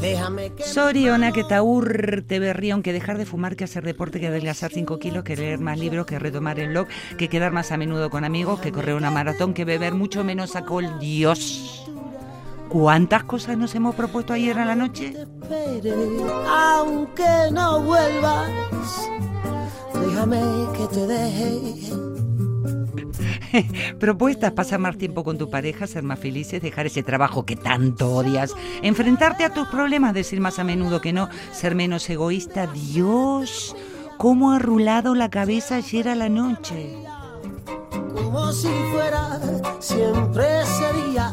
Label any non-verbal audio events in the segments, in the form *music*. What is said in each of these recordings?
Déjame que... Soriona, que taur te berrión, que dejar de fumar, que hacer deporte, que adelgazar 5 kilos, que leer más libros, que retomar el blog, que quedar más a menudo con amigos, que correr una maratón, que beber mucho menos alcohol. Dios. ¿Cuántas cosas nos hemos propuesto ayer a la noche? aunque no vuelvas. Déjame que te deje. *laughs* Propuestas, pasar más tiempo con tu pareja, ser más felices, dejar ese trabajo que tanto odias, enfrentarte a tus problemas, decir más a menudo que no, ser menos egoísta. Dios, cómo ha rulado la cabeza ayer a la noche. como si fuera, siempre sería.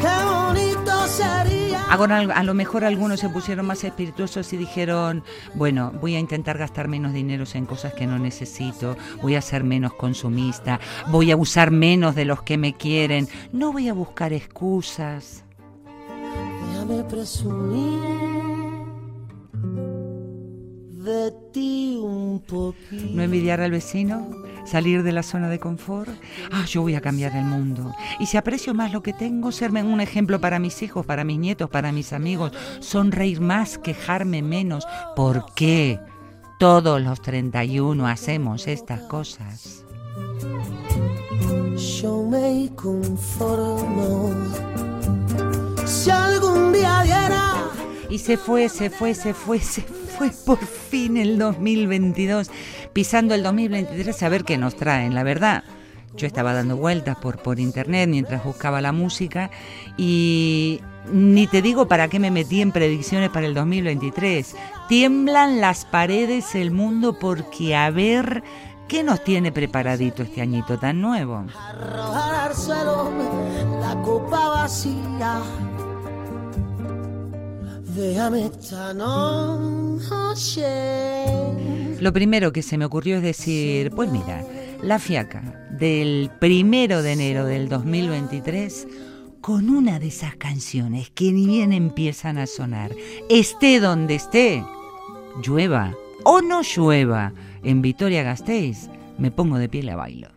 Qué bonito a lo mejor algunos se pusieron más espirituosos y dijeron, bueno, voy a intentar gastar menos dinero en cosas que no necesito, voy a ser menos consumista, voy a usar menos de los que me quieren, no voy a buscar excusas. Déjame presumir de ti un poquito. No envidiar al vecino, salir de la zona de confort. Ah, yo voy a cambiar el mundo. Y si aprecio más lo que tengo, serme un ejemplo para mis hijos, para mis nietos, para mis amigos. Sonreír más, quejarme menos. ¿Por qué? Todos los 31 hacemos estas cosas. Yo me conformo. Si algún día diera Y se fue, se fue, se fue, se fue por fin el 2022. Pisando el 2023 a ver qué nos traen, la verdad. Yo estaba dando vueltas por, por internet mientras buscaba la música y ni te digo para qué me metí en predicciones para el 2023. Tiemblan las paredes del mundo porque a ver qué nos tiene preparadito este añito tan nuevo. suelo la copa vacía. Lo primero que se me ocurrió es decir, pues mira, la fiaca del primero de enero del 2023 con una de esas canciones que ni bien empiezan a sonar, esté donde esté, llueva o no llueva, en Vitoria Gasteiz, me pongo de pie y la bailo.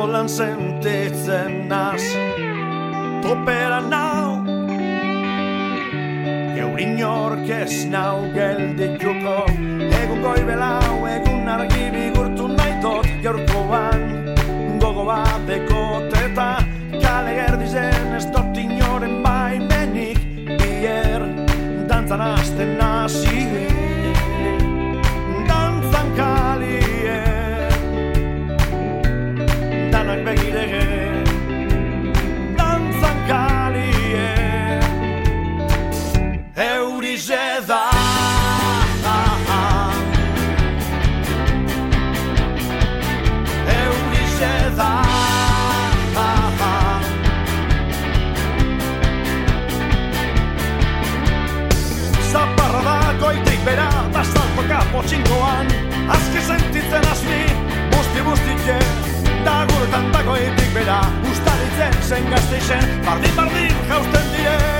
Dago lan sentitzen naz. Topera nau Geurin ork ez nau geldituko. Egun goibelau, egun argi bigurtu nahi dut Gaurkoan. Gogo bat dekoteta Kale gerdizen ez dut inoren baimenik Bier. Dantzan hasten nazi dantzan kalien urtetan dagoetik bera Uztaritzen zen gazte izen, bardin bardin jausten dire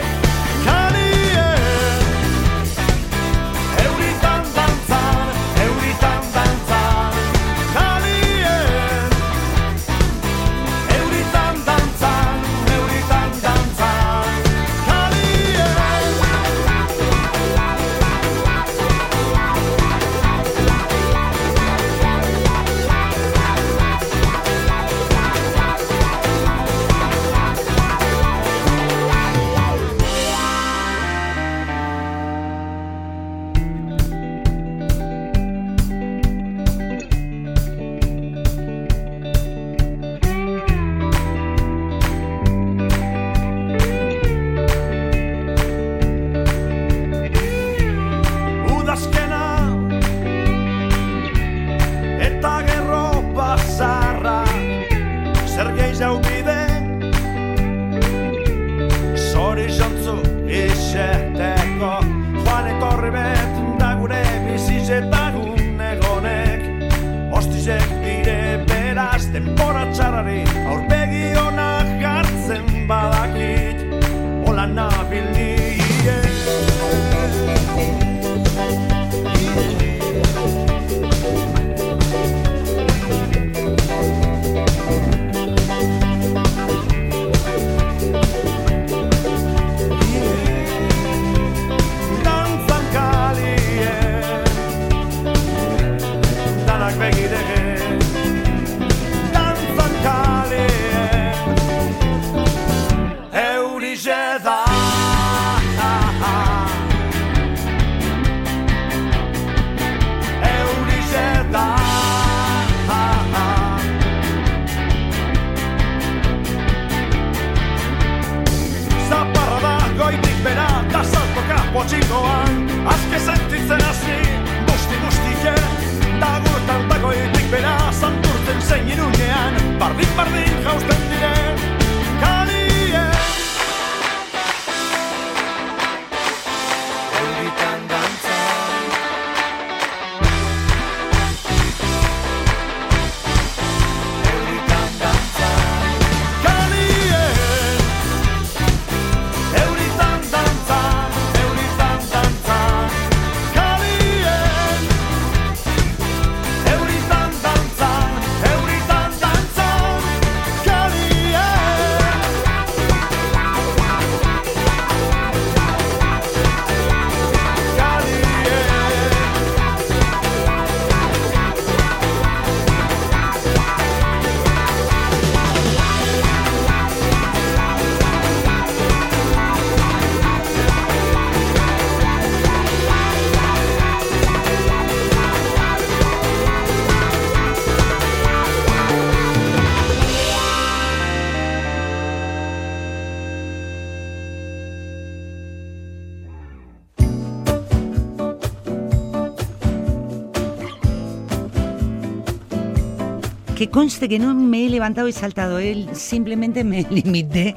Que conste que no me he levantado y saltado, él simplemente me *laughs* limité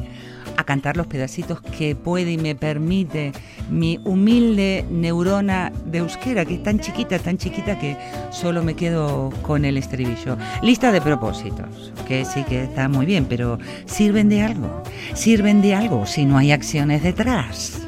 a cantar los pedacitos que puede y me permite mi humilde neurona de euskera, que es tan chiquita, tan chiquita que solo me quedo con el estribillo. Lista de propósitos, que sí que está muy bien, pero ¿sirven de algo? ¿Sirven de algo si no hay acciones detrás?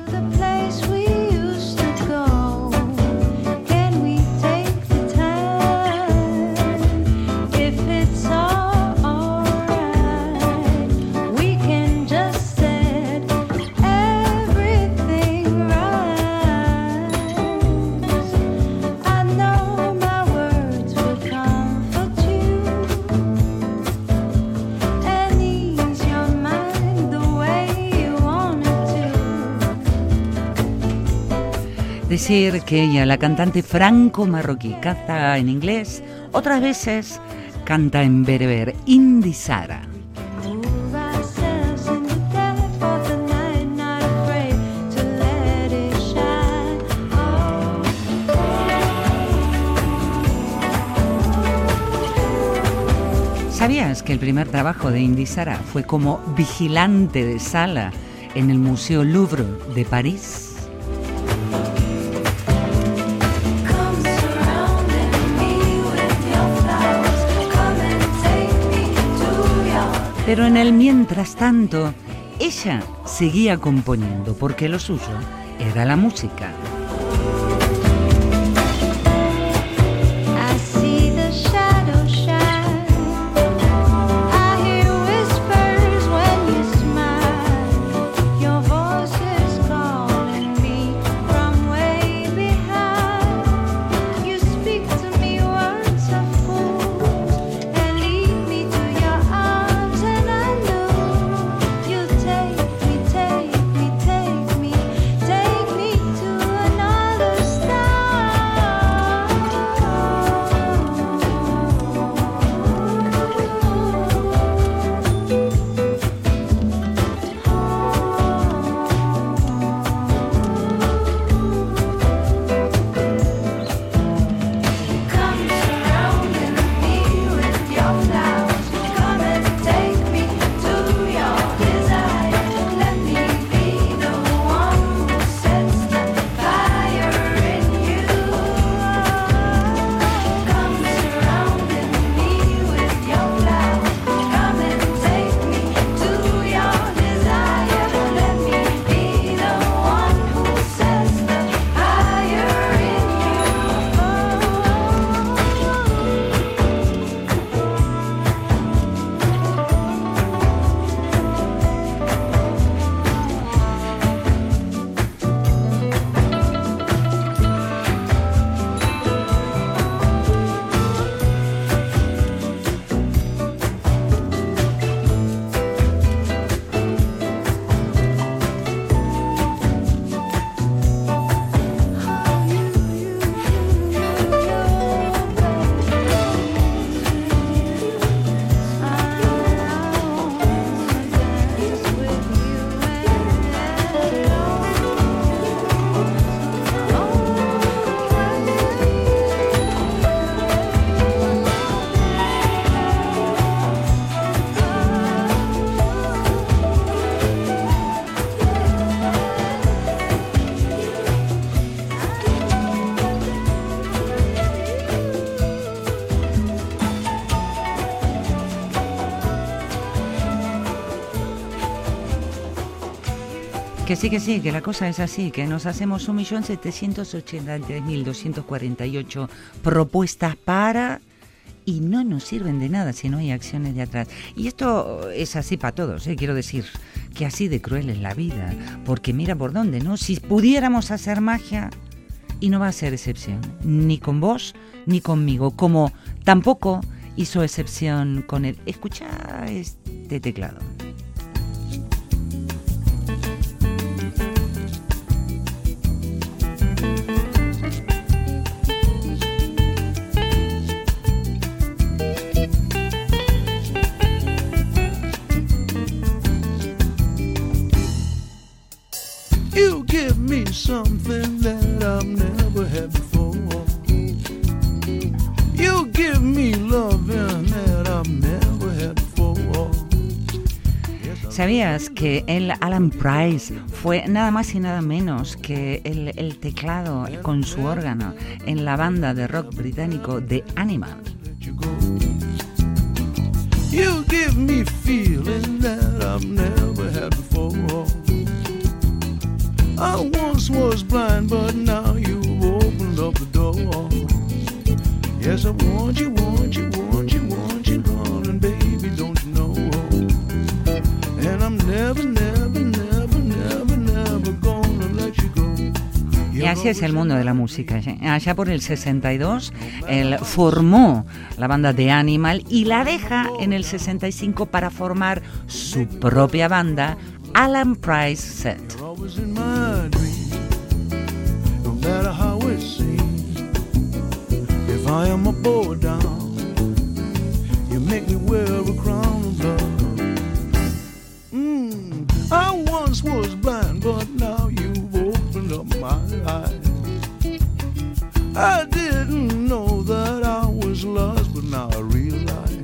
Decir que ella, la cantante franco-marroquí, canta en inglés, otras veces canta en bereber, Indisara. Move ourselves in the depth of the night, not afraid to let it shine. Oh, ¿Sabías que el primer trabajo de Indisara fue como vigilante de sala en el Museo Louvre de París? Pero en el mientras tanto, ella seguía componiendo porque lo suyo era la música. Sí, que sí, que la cosa es así, que nos hacemos 1.783.248 propuestas para y no nos sirven de nada si no hay acciones de atrás. Y esto es así para todos, ¿eh? quiero decir, que así de cruel es la vida, porque mira por dónde, ¿no? Si pudiéramos hacer magia, y no va a ser excepción, ni con vos ni conmigo, como tampoco hizo excepción con él. Escucha este teclado. ¿Sabías que el Alan Price fue nada más y nada menos que el, teclado con su órgano en la banda de rock británico The Animal? you. You. I once was blind, but now you've opened up the door. Yes, I want you, you, want you, Y así es el mundo de la música. Allá por el 62, él formó la banda de Animal y la deja en el 65 para formar su propia banda, Alan Price Set. I am a boy down, you make me wear a crown of love. I didn't know that I was lost, but now I realize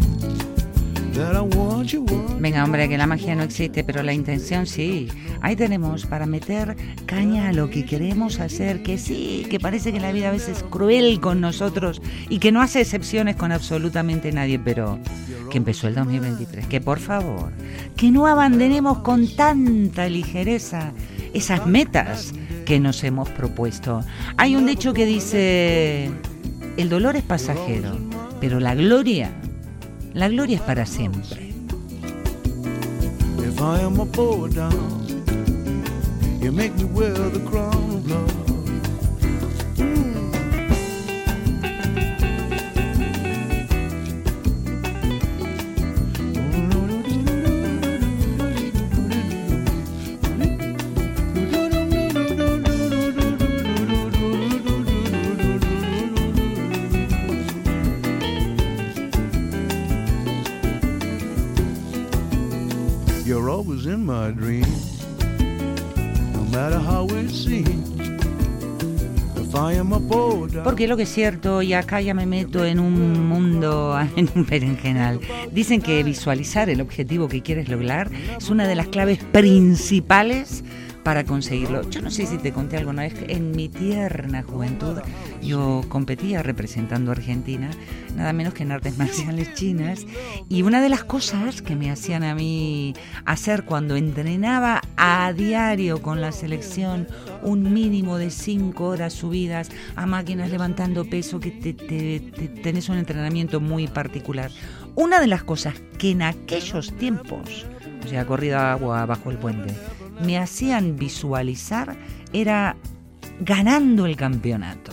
that I want you. Want Venga, hombre, que la magia no existe, pero la intención sí. Ahí tenemos para meter caña a lo que queremos hacer, que sí, que parece que la vida a veces es cruel con nosotros y que no hace excepciones con absolutamente nadie, pero que empezó el 2023. Que por favor, que no abandonemos con tanta ligereza esas metas que nos hemos propuesto. Hay un dicho que dice, el dolor es pasajero, pero la gloria, la gloria es para siempre. Porque lo que es cierto, y acá ya me meto en un mundo, *laughs* en un berenjenal, dicen que visualizar el objetivo que quieres lograr es una de las claves principales para conseguirlo. Yo no sé si te conté alguna vez, en mi tierna juventud yo competía representando a Argentina, nada menos que en artes marciales chinas, y una de las cosas que me hacían a mí hacer cuando entrenaba a diario con la selección, un mínimo de cinco horas subidas a máquinas levantando peso, que te, te- te- tenés un entrenamiento muy particular. Una de las cosas que en aquellos tiempos, o sea, corrida agua bajo el puente, me hacían visualizar era ganando el campeonato.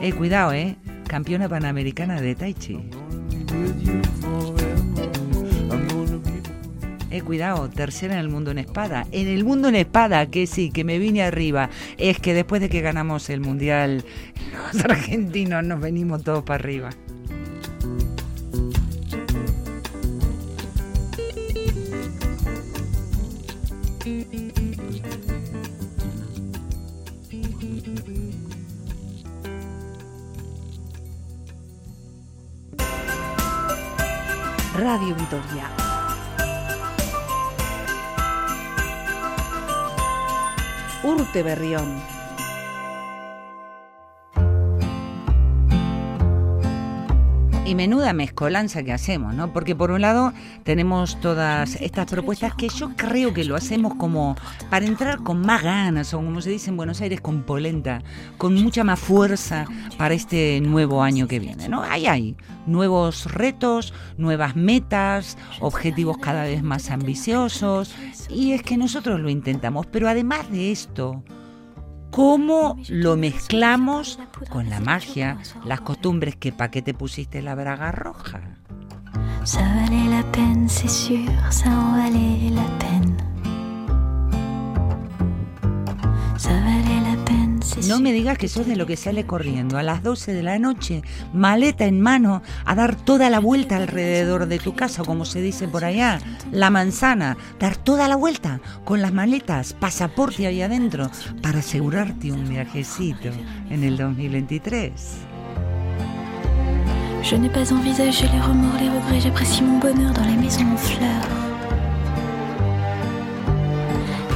Eh, cuidado, eh. Campeona panamericana de Tai Chi. Eh, cuidado, tercera en el mundo en espada. En el mundo en espada, que sí, que me vine arriba. Es que después de que ganamos el mundial, *laughs* los argentinos nos venimos todos para arriba. Radio Vitoria. Urte Berrión. Y menuda mezcolanza que hacemos, ¿no? Porque por un lado tenemos todas estas propuestas que yo creo que lo hacemos como para entrar con más ganas, o como se dice en Buenos Aires, con polenta, con mucha más fuerza para este nuevo año que viene, ¿no? Ahí hay nuevos retos, nuevas metas, objetivos cada vez más ambiciosos, y es que nosotros lo intentamos, pero además de esto, cómo lo mezclamos con la magia, las costumbres que pa' qué te pusiste la braga roja. La No me digas que sos de lo que sale corriendo a las 12 de la noche, maleta en mano, a dar toda la vuelta alrededor de tu casa, como se dice por allá, la manzana, dar toda la vuelta con las maletas, pasaporte ahí adentro, para asegurarte un viajecito en el 2023. Je n'ai pas envisagé les remords, les regrets, j'apprécie mon bonheur dans les maisons en fleurs.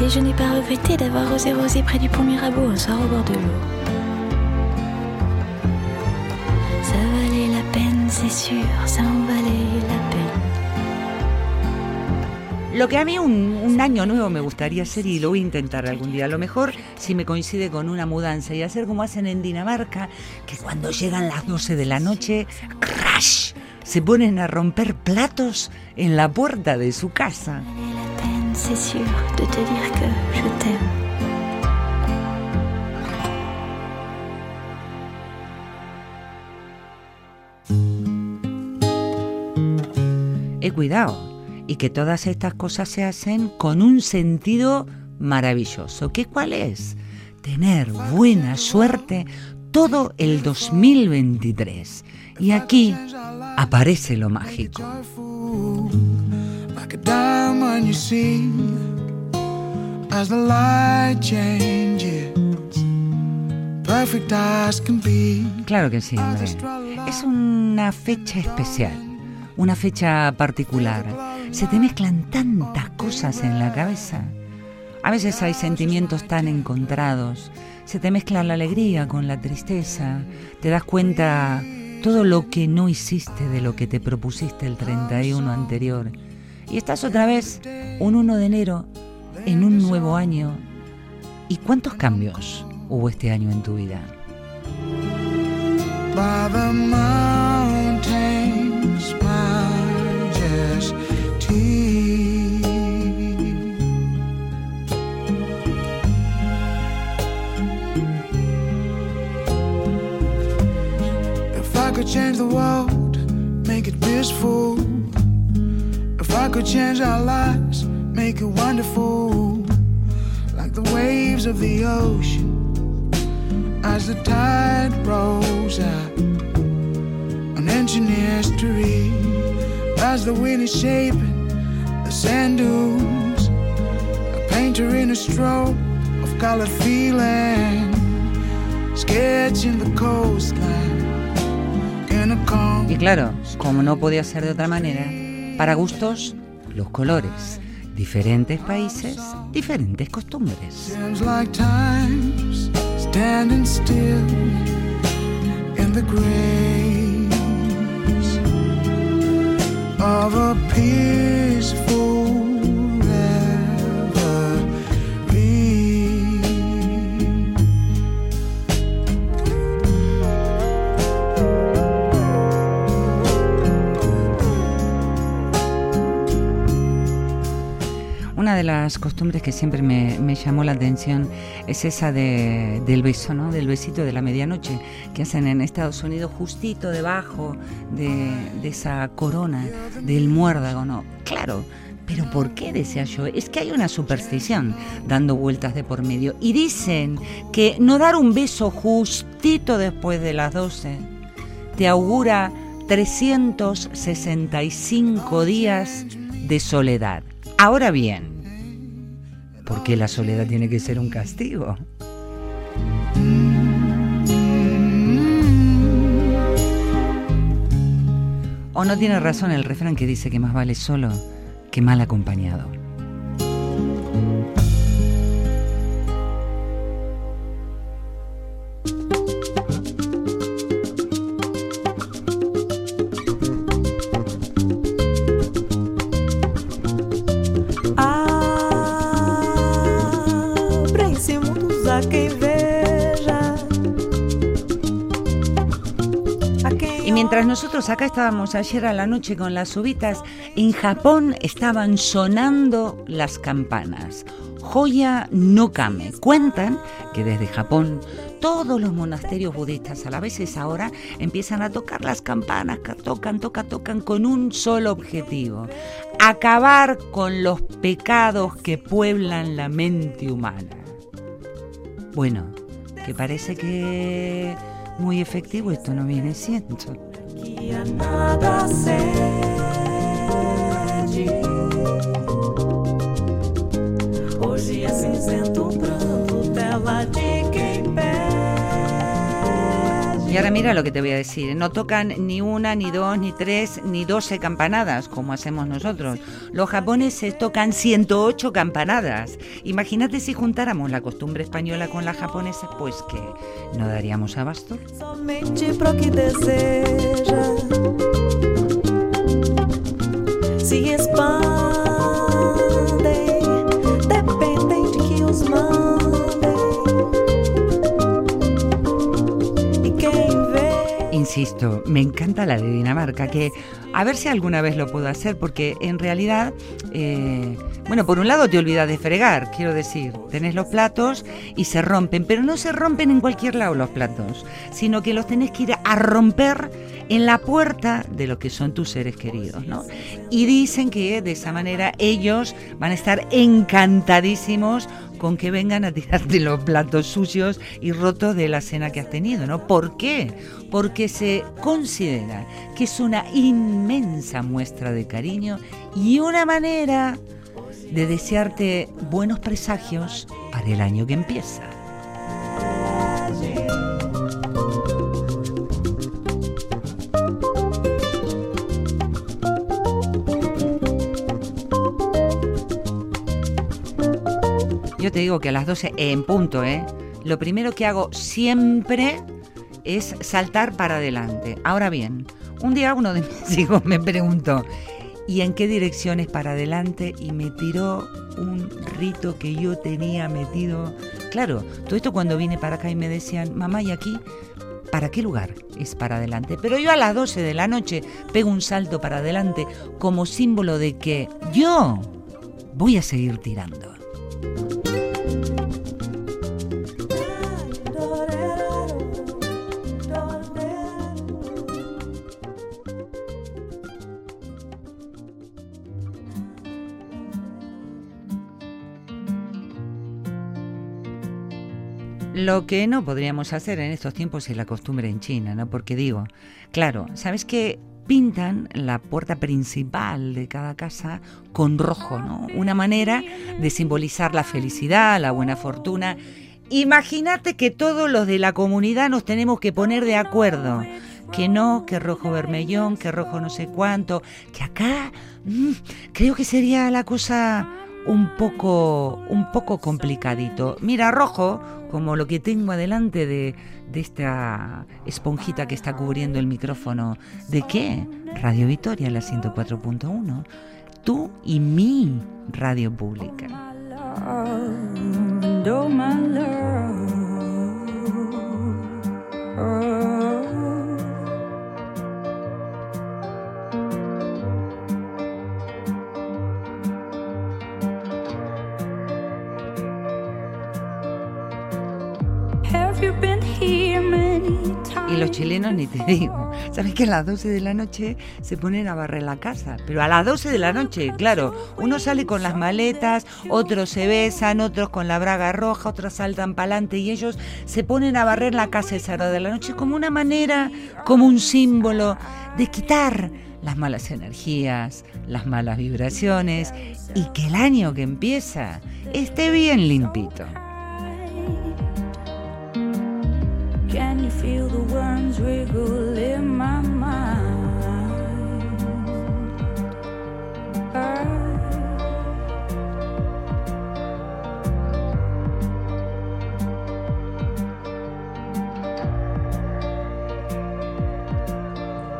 N'ai pas regretté d'avoir osé rosé près du pont Mirabeau un soir au bord de l'eau. Ça valait la peine, c'est sûr, ça en valait la peine. Lo que a mí un, un año nuevo me gustaría hacer y lo voy a intentar algún día, a lo mejor si me coincide con una mudanza y hacer como hacen en Dinamarca, que cuando llegan las 12 de la noche, crash, se ponen a romper platos en la puerta de su casa. C'est sûr, de te dire que je t'aime. He cuidado y que todas estas cosas se hacen con un sentido maravilloso. ¿Qué cuál es? Tener buena suerte todo el 2023. Y aquí aparece lo mágico. Diamond you see as the light changes, perfect as can be. Claro que sí, hombre. Es una fecha especial, una fecha particular. Se te mezclan tantas cosas en la cabeza. A veces hay sentimientos tan encontrados. Se te mezcla la alegría con la tristeza. Te das cuenta todo lo que no hiciste de lo que te propusiste el 31 anterior. Y estás otra vez un 1 de enero en un nuevo año. ¿Y cuántos cambios hubo este año en tu vida? If I could change the world, make it peaceful. Could change our lives, make it wonderful. Like the waves of the ocean as the tide rolls out. An engineer's history as the wind is shaping the sand dunes. A painter in a stroke of colored feeling, sketching the coastline. Y claro, como no podía ser de otra manera, para gustos, los colores. Diferentes países, diferentes costumbres. De las costumbres que siempre me, me llamó la atención es esa de- del beso, ¿no? Del besito de la medianoche que hacen en Estados Unidos justito debajo de, de esa corona del muérdago, ¿no? Claro, pero ¿por qué decía yo? Es que hay una superstición dando vueltas de por medio y dicen que no dar un beso justito después de las 12 te augura 365 días de soledad. Ahora bien, ¿por qué la soledad tiene que ser un castigo? ¿O no tiene razón el refrán que dice que más vale solo que mal acompañado? Acá estábamos ayer a la noche con las uvitas, en Japón estaban sonando las campanas. Joya no Kame. Cuentan que desde Japón todos los monasterios budistas a la vez es ahora empiezan a tocar las campanas, tocan, tocan, tocan con un solo objetivo, acabar con los pecados que pueblan la mente humana. Bueno, que parece que muy efectivo esto no viene siendo. Que a nada cede. Y ahora mira lo que te voy a decir. No tocan ni una, ni dos, ni tres, ni doce campanadas, como hacemos nosotros. Los japoneses tocan 108 campanadas. Imagínate si juntáramos la costumbre española con la japonesa, pues que no daríamos abasto. Insisto, me encanta la de Dinamarca, que a ver si alguna vez lo puedo hacer, porque en realidad, eh, bueno, por un lado te olvidas de fregar, quiero decir, tenés los platos y se rompen, pero no se rompen en cualquier lado los platos, sino que los tenés que ir a romper en la puerta de lo que son tus seres queridos, ¿no? Y dicen que de esa manera ellos van a estar encantadísimos con que vengan a tirarte los platos sucios y rotos de la cena que has tenido, ¿no? ¿Por qué? Porque se considera que es una inmensa muestra de cariño y una manera de desearte buenos presagios para el año que empieza. Yo te digo que a las 12 en punto, ¿eh? Lo primero que hago siempre es saltar para adelante. Ahora bien, un día uno de *laughs* mis hijos me preguntó, ¿y en qué dirección es para adelante? Y me tiró un rito que yo tenía metido. Claro, todo esto cuando vine para acá y me decían, mamá, ¿y aquí? ¿Para qué lugar es para adelante? Pero yo a las 12 de la noche pego un salto para adelante como símbolo de que yo voy a seguir tirando. Lo que no podríamos hacer en estos tiempos es la costumbre en China, ¿no? Porque digo, claro, ¿sabes qué? Pintan la puerta principal de cada casa con rojo, ¿no? Una manera de simbolizar la felicidad, la buena fortuna. Imagínate que todos los de la comunidad nos tenemos que poner de acuerdo. Que no, que rojo vermellón, que rojo no sé cuánto, que acá mm, creo que sería la cosa un poco, un poco complicadito. Mira, rojo, como lo que tengo adelante de, de esta esponjita que está cubriendo el micrófono. ¿De qué? Radio Vitoria, la 104.1. Tú y mi radio pública. Y los chilenos ni te *laughs* digo. ¿Sabes que a las 12 de la noche se ponen a barrer la casa? Pero a las 12 de la noche, claro. Uno sale con las maletas, otros se besan, otros con la braga roja, otros saltan para adelante y ellos se ponen a barrer la casa esa hora de la noche como una manera, como un símbolo de quitar las malas energías, las malas vibraciones y que el año que empieza esté bien limpito. Feel the worms wriggle in my mind?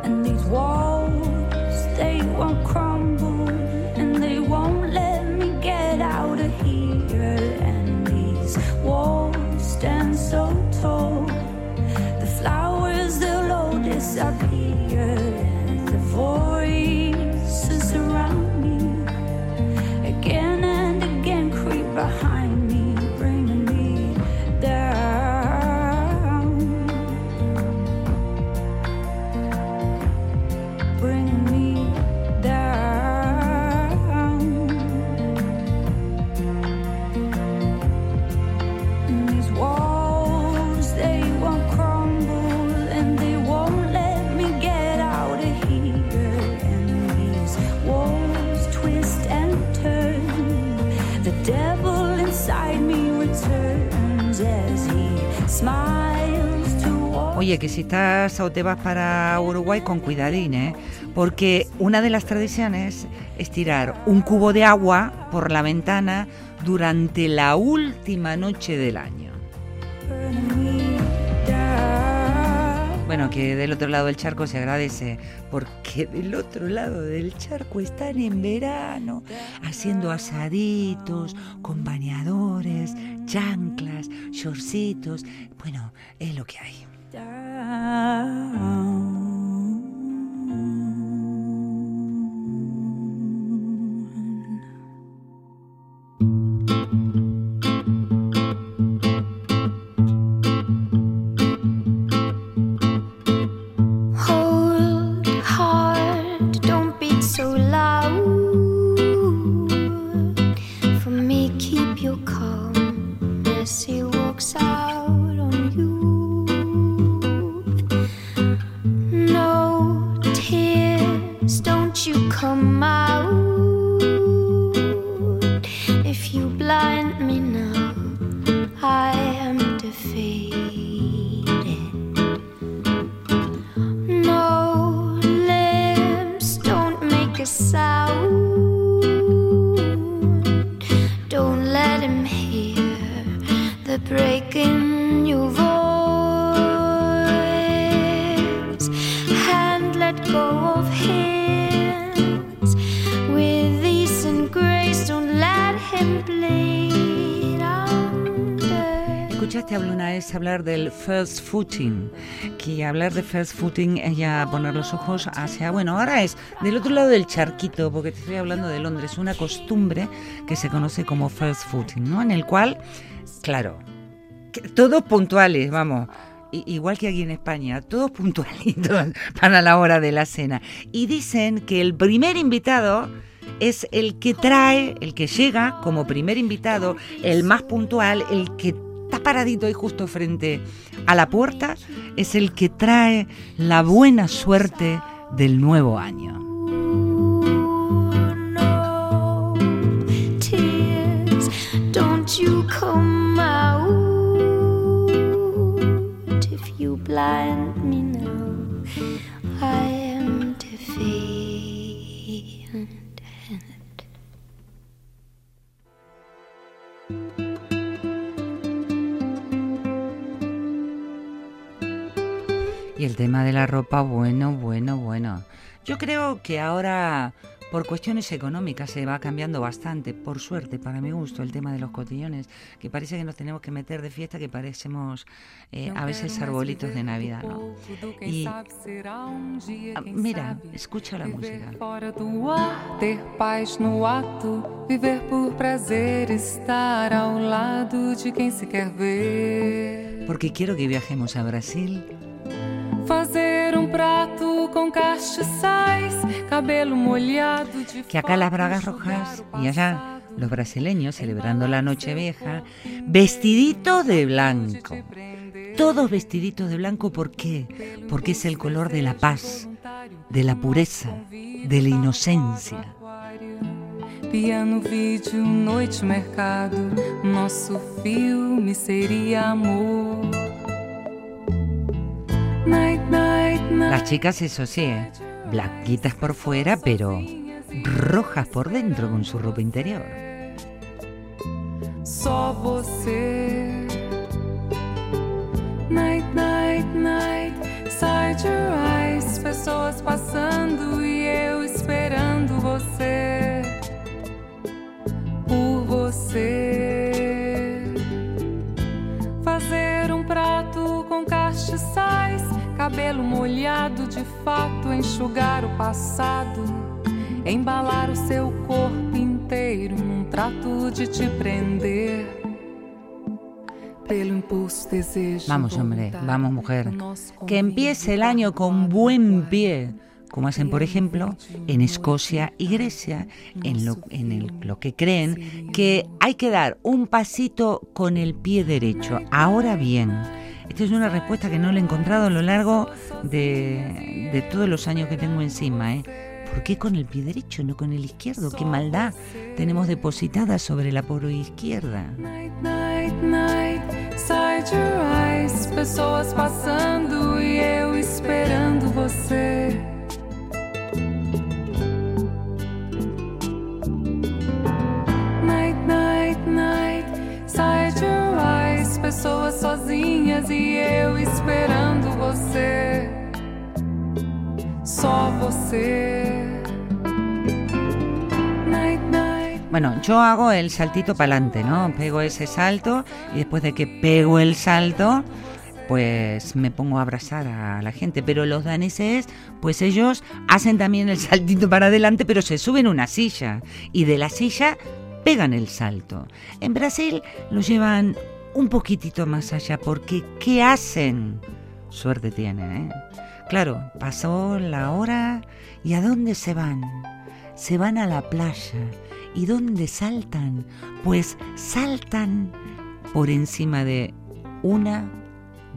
And these walls, they won't crumble, Que si estás o te vas para Uruguay con cuidadín, ¿eh? Porque una de las tradiciones es tirar un cubo de agua por la ventana durante la última noche del año. Bueno, que del otro lado del charco se agradece, porque del otro lado del charco están en verano haciendo asaditos, con bañadores, chanclas, shortcitos. Bueno, es lo que hay. down. Hablar del first footing, que hablar de first footing es ya poner los ojos hacia, bueno, ahora es del otro lado del charquito, porque te estoy hablando de Londres, una costumbre que se conoce como first footing, ¿no? En el cual, claro, que- todos puntuales, vamos. Igual que aquí en España, todos puntualitos *laughs* para la hora de la cena. Y dicen que el primer invitado es el que trae, el que llega como primer invitado, el más puntual, el que está paradito ahí justo frente a la puerta, es el que trae la buena suerte del nuevo año. El tema de la ropa, bueno, bueno, bueno. Yo creo que ahora, por cuestiones económicas, se va cambiando bastante, por suerte, para mi gusto, el tema de los cotillones, que parece que nos tenemos que meter de fiesta, que parecemos eh, a veces arbolitos de Navidad, ¿no? Y, ah, mira, escucha la música. Porque quiero que viajemos a Brasil, que acá las bragas rojas y allá los brasileños celebrando la noche vieja, vestiditos de blanco. Todos vestiditos de blanco, ¿por qué? Porque es el color de la paz, de la pureza, de la inocencia. Piano, vídeo, noite, mercado. Nosso filme seria amor. Las chicas, eso sí, ¿eh? blanquitas por fuera, pero rojas por dentro con su ropa interior. Só você. Night, night, night. Side your eyes. Pessoas passando e eu esperando você. Cabelo molhado de fato. Enxugar o passado. Embalar o seu corpo inteiro num trato de te prender. Pelo impulso, desejo. Vamos, hombre, vamos, mujer. Que empiece el año con buen pie, como hacen, por ejemplo, en Escocia y Grecia, en lo, en el- lo que creen que hay que dar un pasito con el pie derecho. Ahora bien, esta es una respuesta que no la he encontrado a lo largo de, todos los años que tengo encima, ¿eh? ¿Por qué con el pie derecho, no con el izquierdo? ¿Qué maldad tenemos depositada sobre la pobre izquierda? Passando e Pessoas sozinhas e eu esperando você. Só você. Bueno, yo hago el saltito para adelante, ¿no? Pego ese salto y después de que pego el salto, pues me pongo a abrazar a la gente. Pero los daneses, pues ellos hacen también el saltito para adelante, pero se suben una silla y de la silla pegan el salto. En Brasil lo llevan un poquitito más allá porque ¿qué hacen? Suerte tienen, ¿eh? Claro, pasó la hora y ¿a dónde se van? Se van a la playa. ¿Y dónde saltan? Pues saltan por encima de una,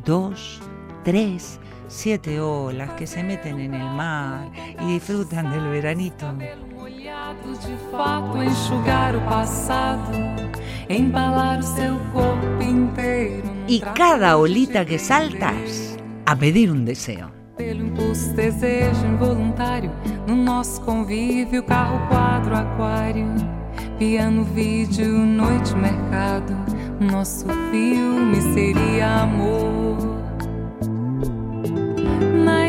dos, tres, siete olas que se meten en el mar y disfrutan del veranito. Molhado de fato, enxugar o passado, embalar o seu corpo inteiro. Y trato cada olita que saltas, a pedir un deseo. Pelo impulso, desejo involuntário, no nosso convívio, carro, quadro, aquário, piano, vídeo, noite, mercado. Nosso filme seria amor. Night,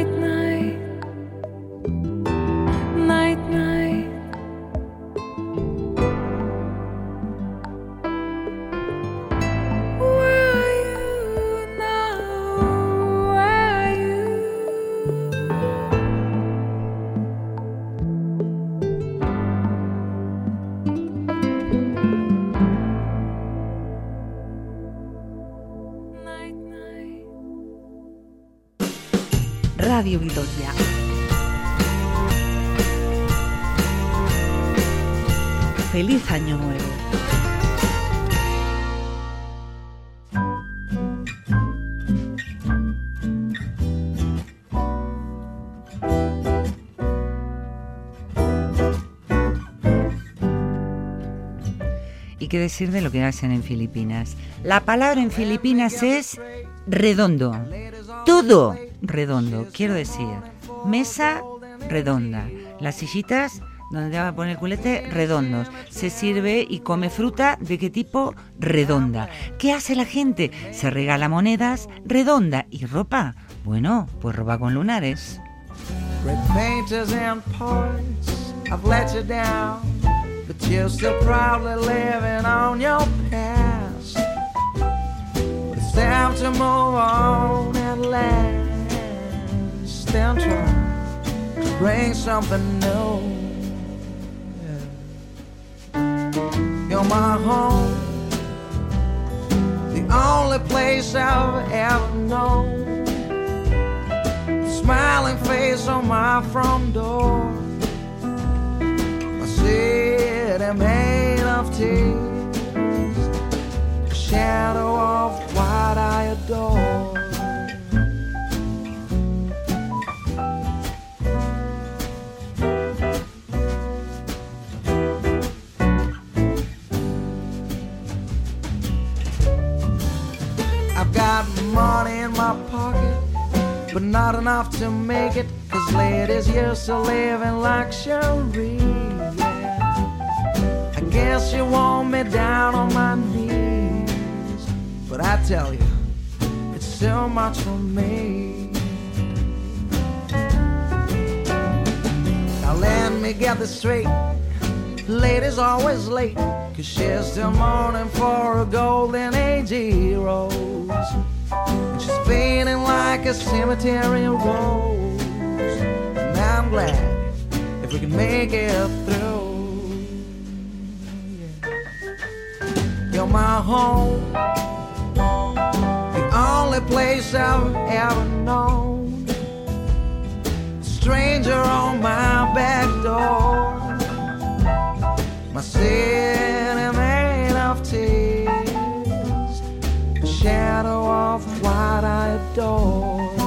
¿Y qué decir de lo que hacen en Filipinas? La palabra en Filipinas es redondo. Todo redondo. Quiero decir, mesa redonda. Las sillitas donde te van a poner el culete redondos. Se sirve y come fruta de qué tipo redonda. ¿Qué hace la gente? Se regala monedas redonda y ropa. Bueno, pues ropa con lunares. But you're still proudly living on your past. It's time to move on at last and try to bring something new. You're my home, the only place I've ever known smiling face on my front door. A shadow of what I adore. I've got money in my pocket but not enough to make it. Cause ladies used to live in luxury. Guess you want me down on my knees. But I tell you, it's too much for me. Now let me get this straight. Lady's always late. Cause she's still mourning for a golden age heroes. She's feeling like a cemetery rose. And I'm glad if we can make it through. My home, the only place I've ever known. Stranger on my back door, my made of tears a shadow of what I adore.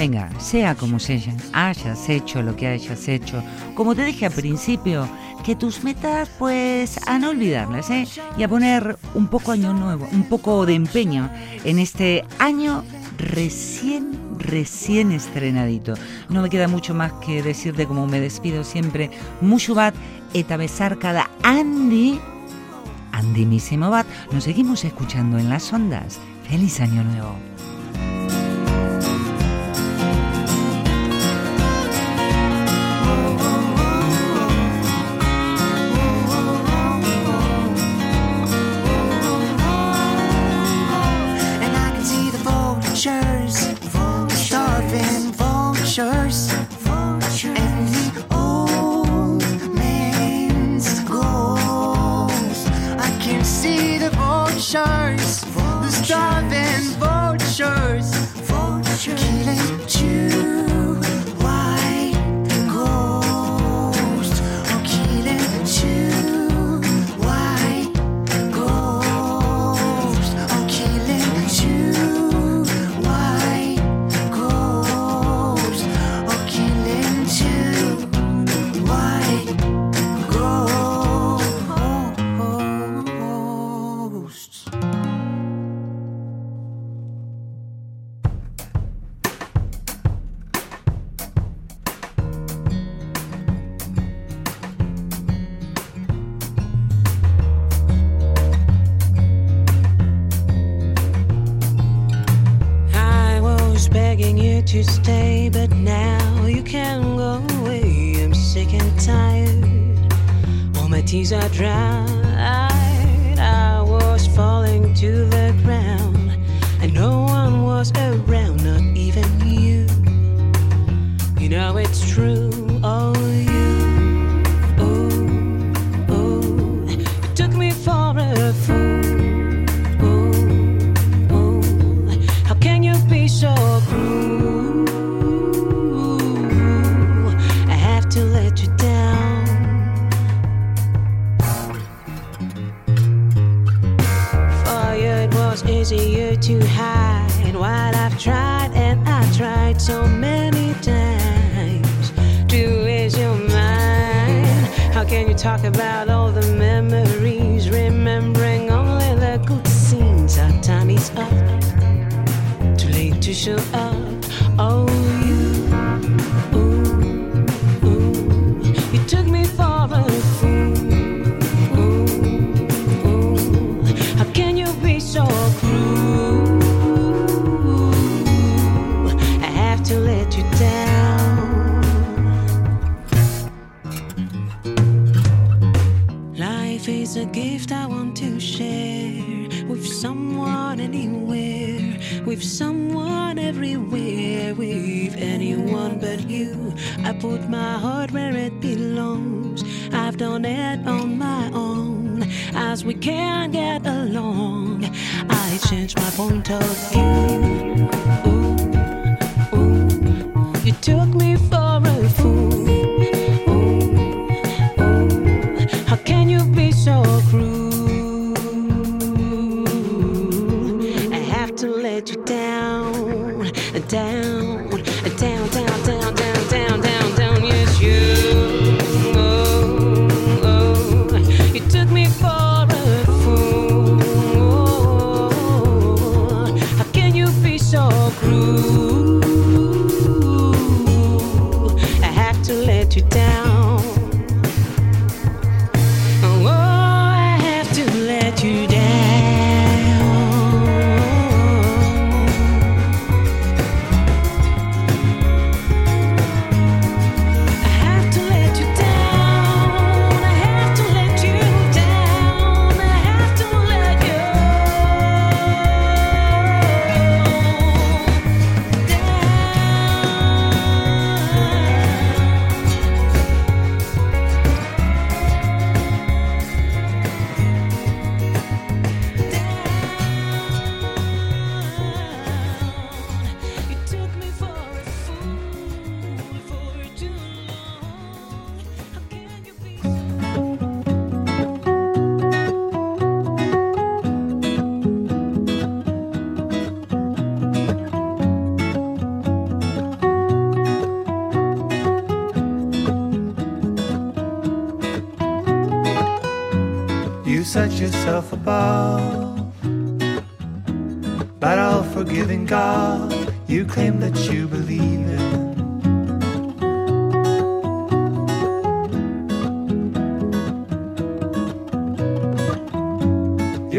Venga, sea como sea, hayas hecho lo que hayas hecho, como te dije al principio, que tus metas, pues, a no olvidarlas, ¿eh? Y a poner un poco año nuevo, un poco de empeño en este año recién, recién estrenadito. No me queda mucho más que decirte, como me despido siempre, mucho bat, eta cada Andy, Andimísimo bat. Nos seguimos escuchando en las ondas. ¡Feliz Año Nuevo!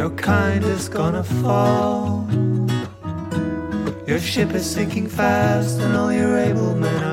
your kind is gonna fall. Your ship is sinking fast, and all your able men are.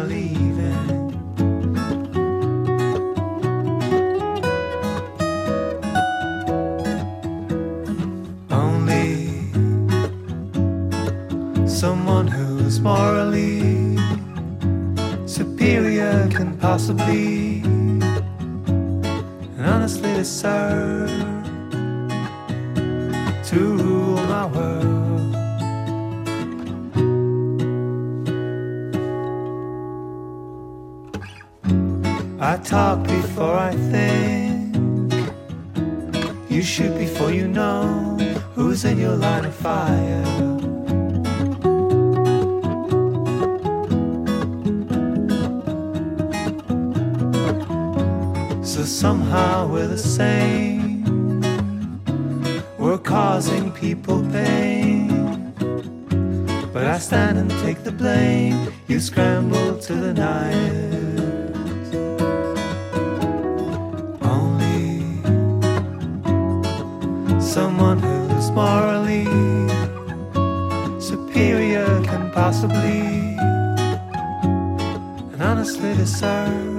just to deserve.